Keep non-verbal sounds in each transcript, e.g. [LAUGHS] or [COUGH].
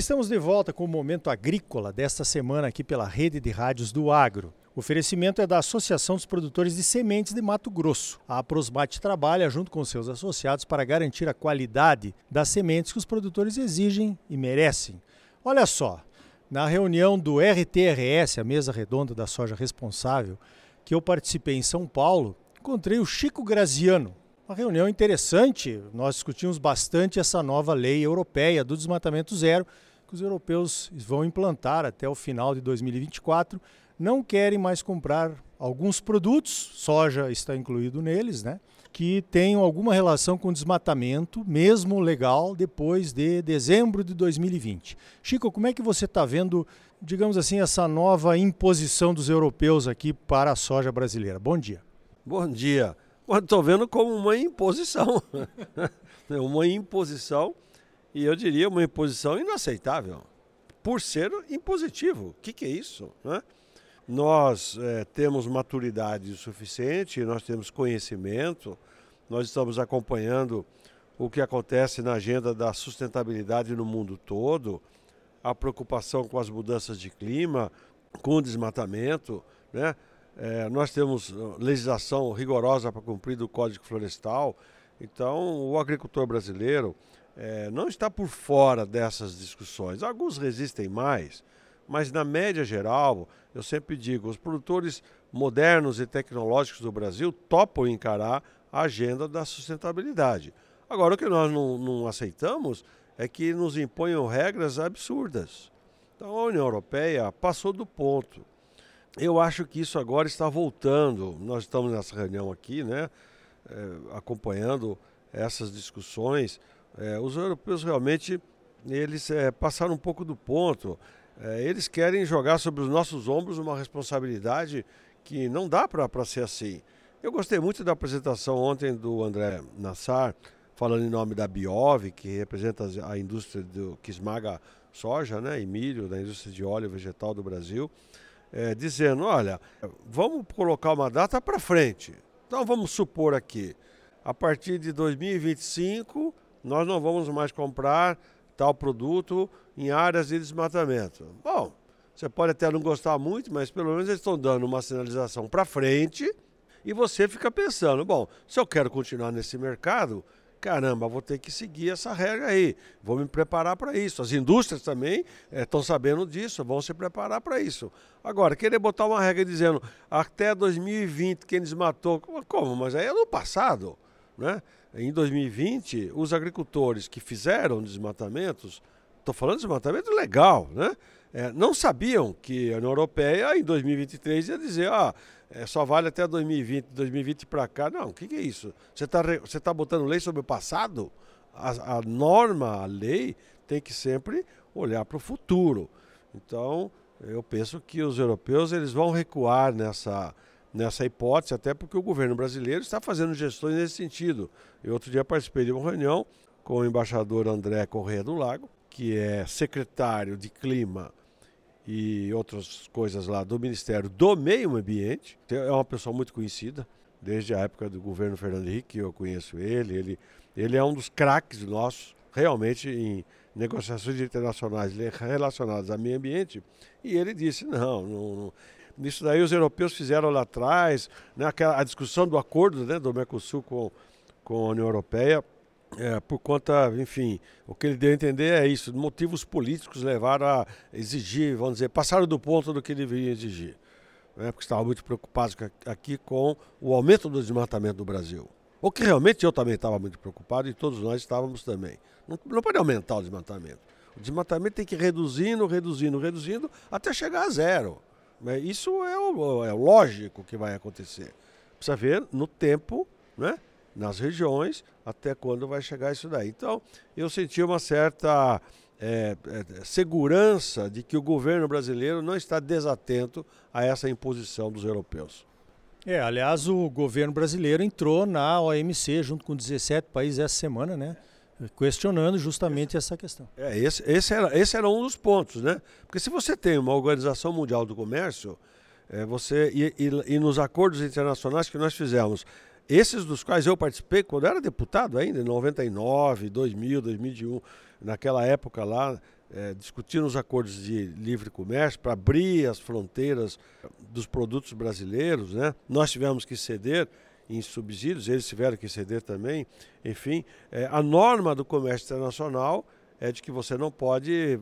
estamos de volta com o Momento Agrícola desta semana aqui pela Rede de Rádios do Agro. O oferecimento é da Associação dos Produtores de Sementes de Mato Grosso. A Prosmate trabalha junto com seus associados para garantir a qualidade das sementes que os produtores exigem e merecem. Olha só, na reunião do RTRS, a mesa redonda da soja responsável, que eu participei em São Paulo, encontrei o Chico Graziano, uma reunião interessante. Nós discutimos bastante essa nova lei europeia do desmatamento zero, que os europeus vão implantar até o final de 2024. Não querem mais comprar alguns produtos, soja está incluído neles, né? Que tenham alguma relação com desmatamento, mesmo legal, depois de dezembro de 2020. Chico, como é que você está vendo, digamos assim, essa nova imposição dos europeus aqui para a soja brasileira? Bom dia. Bom dia estou vendo como uma imposição. [LAUGHS] uma imposição, e eu diria uma imposição inaceitável, por ser impositivo. O que, que é isso? Né? Nós é, temos maturidade suficiente, nós temos conhecimento, nós estamos acompanhando o que acontece na agenda da sustentabilidade no mundo todo, a preocupação com as mudanças de clima, com o desmatamento, né? É, nós temos uh, legislação rigorosa para cumprir do Código Florestal. Então, o agricultor brasileiro é, não está por fora dessas discussões. Alguns resistem mais, mas na média geral, eu sempre digo, os produtores modernos e tecnológicos do Brasil topam encarar a agenda da sustentabilidade. Agora, o que nós não, não aceitamos é que nos imponham regras absurdas. Então, a União Europeia passou do ponto eu acho que isso agora está voltando. Nós estamos nessa reunião aqui, né, é, acompanhando essas discussões. É, os europeus realmente eles é, passaram um pouco do ponto. É, eles querem jogar sobre os nossos ombros uma responsabilidade que não dá para ser assim. Eu gostei muito da apresentação ontem do André Nassar, falando em nome da Biov, que representa a indústria do, que esmaga soja né, e milho, da indústria de óleo vegetal do Brasil é, dizendo: olha, vamos colocar uma data para frente. Então vamos supor aqui, a partir de 2025, nós não vamos mais comprar tal produto em áreas de desmatamento. Bom, você pode até não gostar muito, mas pelo menos eles estão dando uma sinalização para frente e você fica pensando: bom, se eu quero continuar nesse mercado, caramba, vou ter que seguir essa regra aí, vou me preparar para isso. As indústrias também estão eh, sabendo disso, vão se preparar para isso. Agora, querer botar uma regra dizendo até 2020 quem desmatou, como? Mas aí é no passado, né? Em 2020, os agricultores que fizeram desmatamentos, estou falando de desmatamento legal, né? É, não sabiam que a União Europeia em 2023 ia dizer, ah, é, só vale até 2020, 2020 para cá. Não, o que, que, é isso? Você está você tá botando lei sobre o passado? A, a norma, a lei, tem que sempre olhar para o futuro. Então, eu penso que os europeus eles vão recuar nessa, nessa hipótese, até porque o governo brasileiro está fazendo gestões nesse sentido. Eu outro dia participei de uma reunião com o embaixador André Corrêa do Lago, que é secretário de Clima e outras coisas lá do Ministério do Meio Ambiente. É uma pessoa muito conhecida, desde a época do governo Fernando Henrique, eu conheço ele. Ele, ele é um dos craques nossos, realmente, em negociações internacionais relacionadas ao meio ambiente. E ele disse: não, não, não. Isso daí os europeus fizeram lá atrás, né, a discussão do acordo né, do Mercosul com, com a União Europeia é, por conta, enfim, o que ele deu a entender é isso, motivos políticos levaram a exigir, vamos dizer, passaram do ponto do que deveriam exigir. Né, porque estavam muito preocupados aqui com o aumento do desmatamento do Brasil. O que realmente eu também estava muito preocupado e todos nós estávamos também. Não, não pode aumentar o desmatamento. O desmatamento tem que ir reduzindo, reduzindo, reduzindo, até chegar a zero. Né, isso é o, é o lógico que vai acontecer. Precisa ver no tempo, né? nas regiões, até quando vai chegar isso daí. Então, eu senti uma certa é, é, segurança de que o governo brasileiro não está desatento a essa imposição dos europeus. É, aliás, o governo brasileiro entrou na OMC junto com 17 países essa semana, né? Questionando justamente essa questão. É, esse, esse, era, esse era um dos pontos, né? Porque se você tem uma Organização Mundial do Comércio, é, você e, e, e nos acordos internacionais que nós fizemos, esses dos quais eu participei quando era deputado ainda, em 99, 2000, 2001, naquela época lá, é, discutindo os acordos de livre comércio para abrir as fronteiras dos produtos brasileiros, né? Nós tivemos que ceder em subsídios, eles tiveram que ceder também. Enfim, é, a norma do comércio internacional é de que você não pode,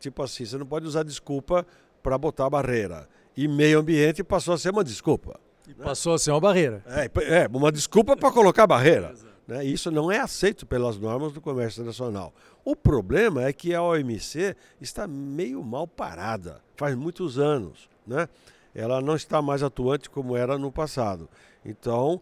tipo assim, você não pode usar desculpa para botar barreira. E meio ambiente passou a ser uma desculpa. E passou a ser uma barreira. É, é uma desculpa para colocar barreira. Né? Isso não é aceito pelas normas do comércio internacional. O problema é que a OMC está meio mal parada, faz muitos anos. Né? Ela não está mais atuante como era no passado. Então,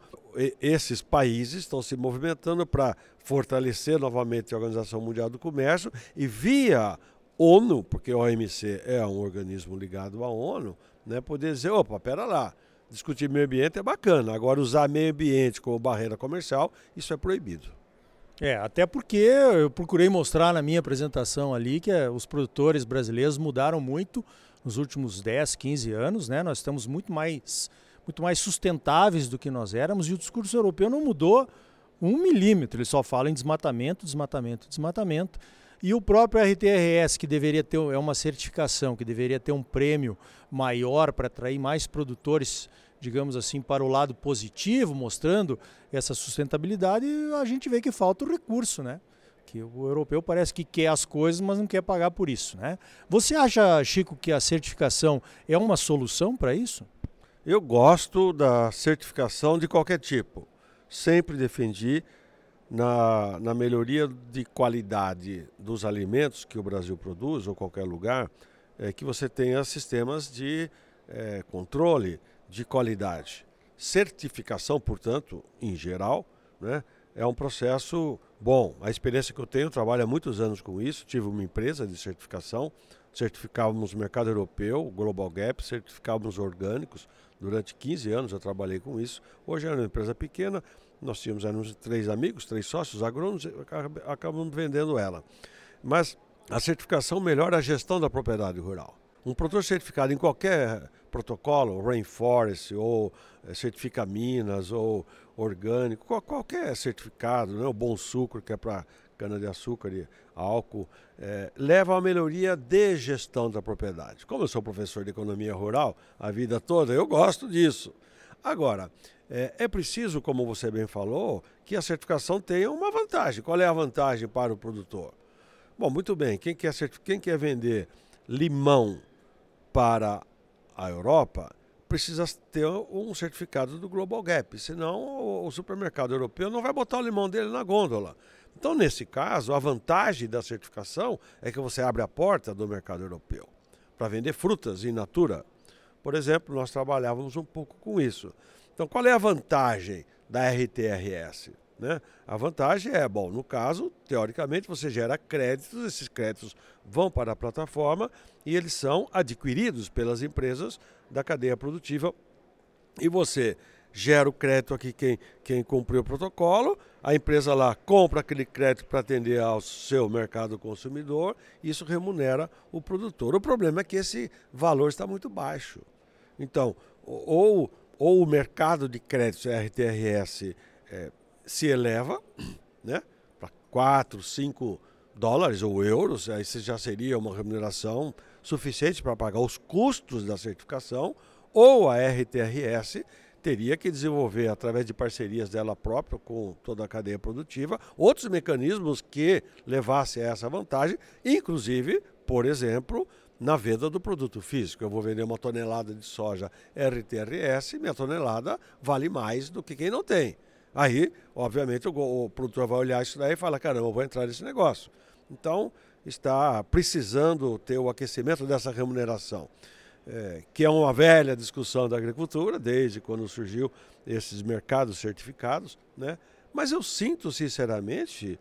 esses países estão se movimentando para fortalecer novamente a Organização Mundial do Comércio e via ONU, porque a OMC é um organismo ligado à ONU, né, poder dizer, opa, pera lá, discutir meio ambiente é bacana, agora usar meio ambiente como barreira comercial, isso é proibido. É, até porque eu procurei mostrar na minha apresentação ali que eh, os produtores brasileiros mudaram muito nos últimos 10, 15 anos, né? Nós estamos muito mais, muito mais sustentáveis do que nós éramos e o discurso europeu não mudou um milímetro, ele só fala em desmatamento, desmatamento, desmatamento. E o próprio RTRS, que deveria ter é uma certificação, que deveria ter um prêmio maior para atrair mais produtores, digamos assim, para o lado positivo, mostrando essa sustentabilidade, a gente vê que falta o recurso, né? Que o europeu parece que quer as coisas, mas não quer pagar por isso, né? Você acha, Chico, que a certificação é uma solução para isso? Eu gosto da certificação de qualquer tipo. Sempre defendi na, na melhoria de qualidade dos alimentos que o Brasil produz, ou qualquer lugar, é que você tenha sistemas de é, controle de qualidade. Certificação, portanto, em geral, né, é um processo bom. A experiência que eu tenho, trabalho há muitos anos com isso, tive uma empresa de certificação, certificávamos o mercado europeu, Global Gap, certificávamos orgânicos. Durante 15 anos eu trabalhei com isso. Hoje é uma empresa pequena, nós tínhamos éramos três amigos, três sócios agrônomos, acabamos vendendo ela. Mas a certificação melhora a gestão da propriedade rural. Um produtor certificado em qualquer protocolo, Rainforest, ou eh, certifica Minas, ou orgânico, qualquer certificado, né? o Bom Sucro, que é para cana-de-açúcar e álcool, é, leva a melhoria de gestão da propriedade. Como eu sou professor de economia rural a vida toda, eu gosto disso. Agora, é, é, preciso, como você bem falou, que a certificação tenha uma vantagem. Qual é a vantagem para o produtor? Bom, muito bem, quem quer, quem quer vender limão para a Europa precisa ter um certificado do Global Gap, senão o supermercado europeu não vai botar o limão dele na gôndola. Então, nesse caso, a vantagem da certificação é que você abre a porta do mercado europeu para vender frutas in natura. Por exemplo, nós trabalhávamos um pouco com isso. Então, qual é a vantagem da RTRS? Né? A vantagem é, bom, no caso, teoricamente, você gera créditos, esses créditos vão para a plataforma e eles são adquiridos pelas empresas da cadeia produtiva e você gera o crédito aqui quem, quem cumpriu o protocolo, a empresa lá compra aquele crédito para atender ao seu mercado consumidor, e isso remunera o produtor. O problema é que esse valor está muito baixo. Então, ou ou o mercado de créditos RTRS é, se eleva [COUGHS] né, para 4, 5 dólares ou euros, aí já seria uma remuneração suficiente para pagar os custos da certificação, ou a RTRS teria que desenvolver, através de parcerias dela própria com toda a cadeia produtiva, outros mecanismos que levassem a essa vantagem, inclusive, por exemplo, na venda do produto físico. Eu vou vender uma tonelada de soja RTRS, minha tonelada vale mais do que quem não tem. Aí, obviamente, o, o produtor vai olhar isso daí e fala: caramba, eu vou entrar nesse negócio. Então, está precisando ter o aquecimento dessa remuneração, é, que é uma velha discussão da agricultura, desde quando surgiu esses mercados certificados. Né? Mas eu sinto, sinceramente,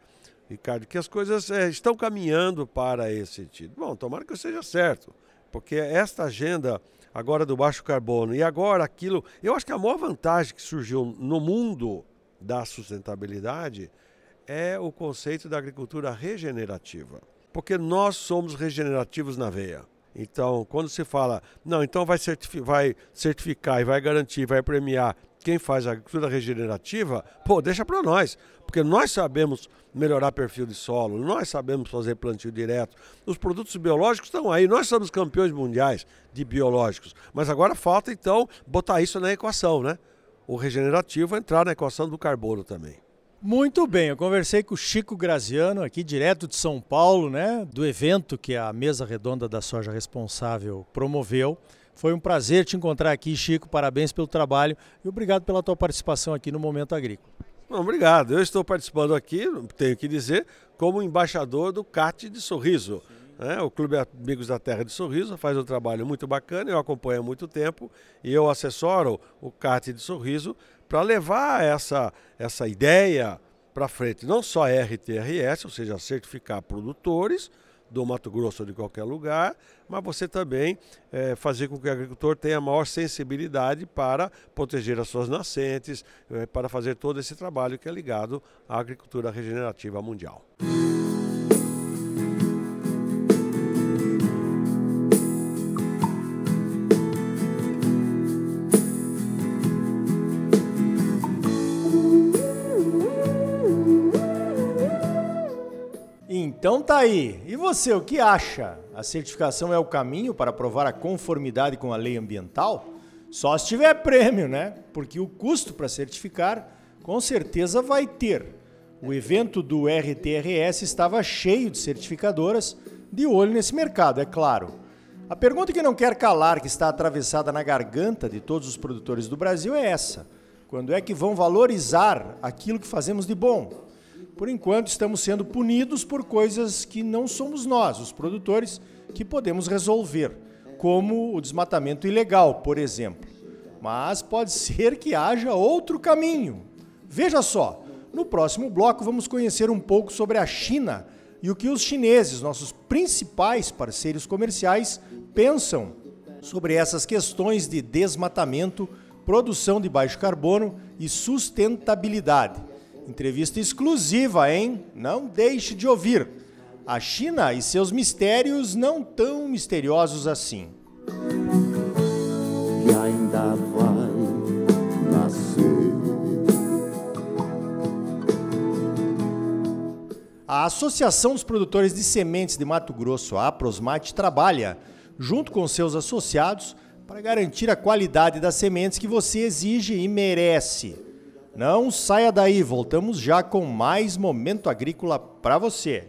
Ricardo, que as coisas é, estão caminhando para esse sentido. Bom, tomara que seja certo, porque esta agenda agora do baixo carbono e agora aquilo, eu acho que a maior vantagem que surgiu no mundo da sustentabilidade é o conceito da agricultura regenerativa, porque nós somos regenerativos na veia. Então, quando se fala, não, então vai, certificar, vai certificar e vai garantir, vai premiar quem faz a agricultura regenerativa, pô, deixa para nós, porque nós sabemos melhorar perfil de solo, nós sabemos fazer plantio direto. Os produtos biológicos estão aí, nós somos campeões mundiais de biológicos, mas agora falta então botar isso na equação, né? O regenerativo entrar na equação do carbono também. Muito bem, eu conversei com o Chico Graziano aqui direto de São Paulo, né, do evento que a mesa redonda da soja responsável promoveu. Foi um prazer te encontrar aqui, Chico. Parabéns pelo trabalho e obrigado pela tua participação aqui no Momento Agrícola. obrigado. Eu estou participando aqui, tenho que dizer, como embaixador do CAT de Sorriso. É, o Clube Amigos da Terra de Sorriso faz um trabalho muito bacana, eu acompanho há muito tempo e eu assessoro o CAT de Sorriso para levar essa, essa ideia para frente. Não só RTRS, ou seja, certificar produtores, do Mato Grosso ou de qualquer lugar, mas você também é, fazer com que o agricultor tenha maior sensibilidade para proteger as suas nascentes, é, para fazer todo esse trabalho que é ligado à agricultura regenerativa mundial. Então tá aí. E você, o que acha? A certificação é o caminho para provar a conformidade com a lei ambiental? Só se tiver prêmio, né? Porque o custo para certificar com certeza vai ter. O evento do RTRS estava cheio de certificadoras de olho nesse mercado, é claro. A pergunta que não quer calar, que está atravessada na garganta de todos os produtores do Brasil é essa: quando é que vão valorizar aquilo que fazemos de bom? Por enquanto, estamos sendo punidos por coisas que não somos nós, os produtores, que podemos resolver, como o desmatamento ilegal, por exemplo. Mas pode ser que haja outro caminho. Veja só, no próximo bloco vamos conhecer um pouco sobre a China e o que os chineses, nossos principais parceiros comerciais, pensam sobre essas questões de desmatamento, produção de baixo carbono e sustentabilidade. Entrevista exclusiva, hein? Não deixe de ouvir. A China e seus mistérios não tão misteriosos assim. E ainda vai nascer. A Associação dos Produtores de Sementes de Mato Grosso, a Aprosmate, trabalha, junto com seus associados, para garantir a qualidade das sementes que você exige e merece. Não saia daí, voltamos já com mais momento agrícola para você.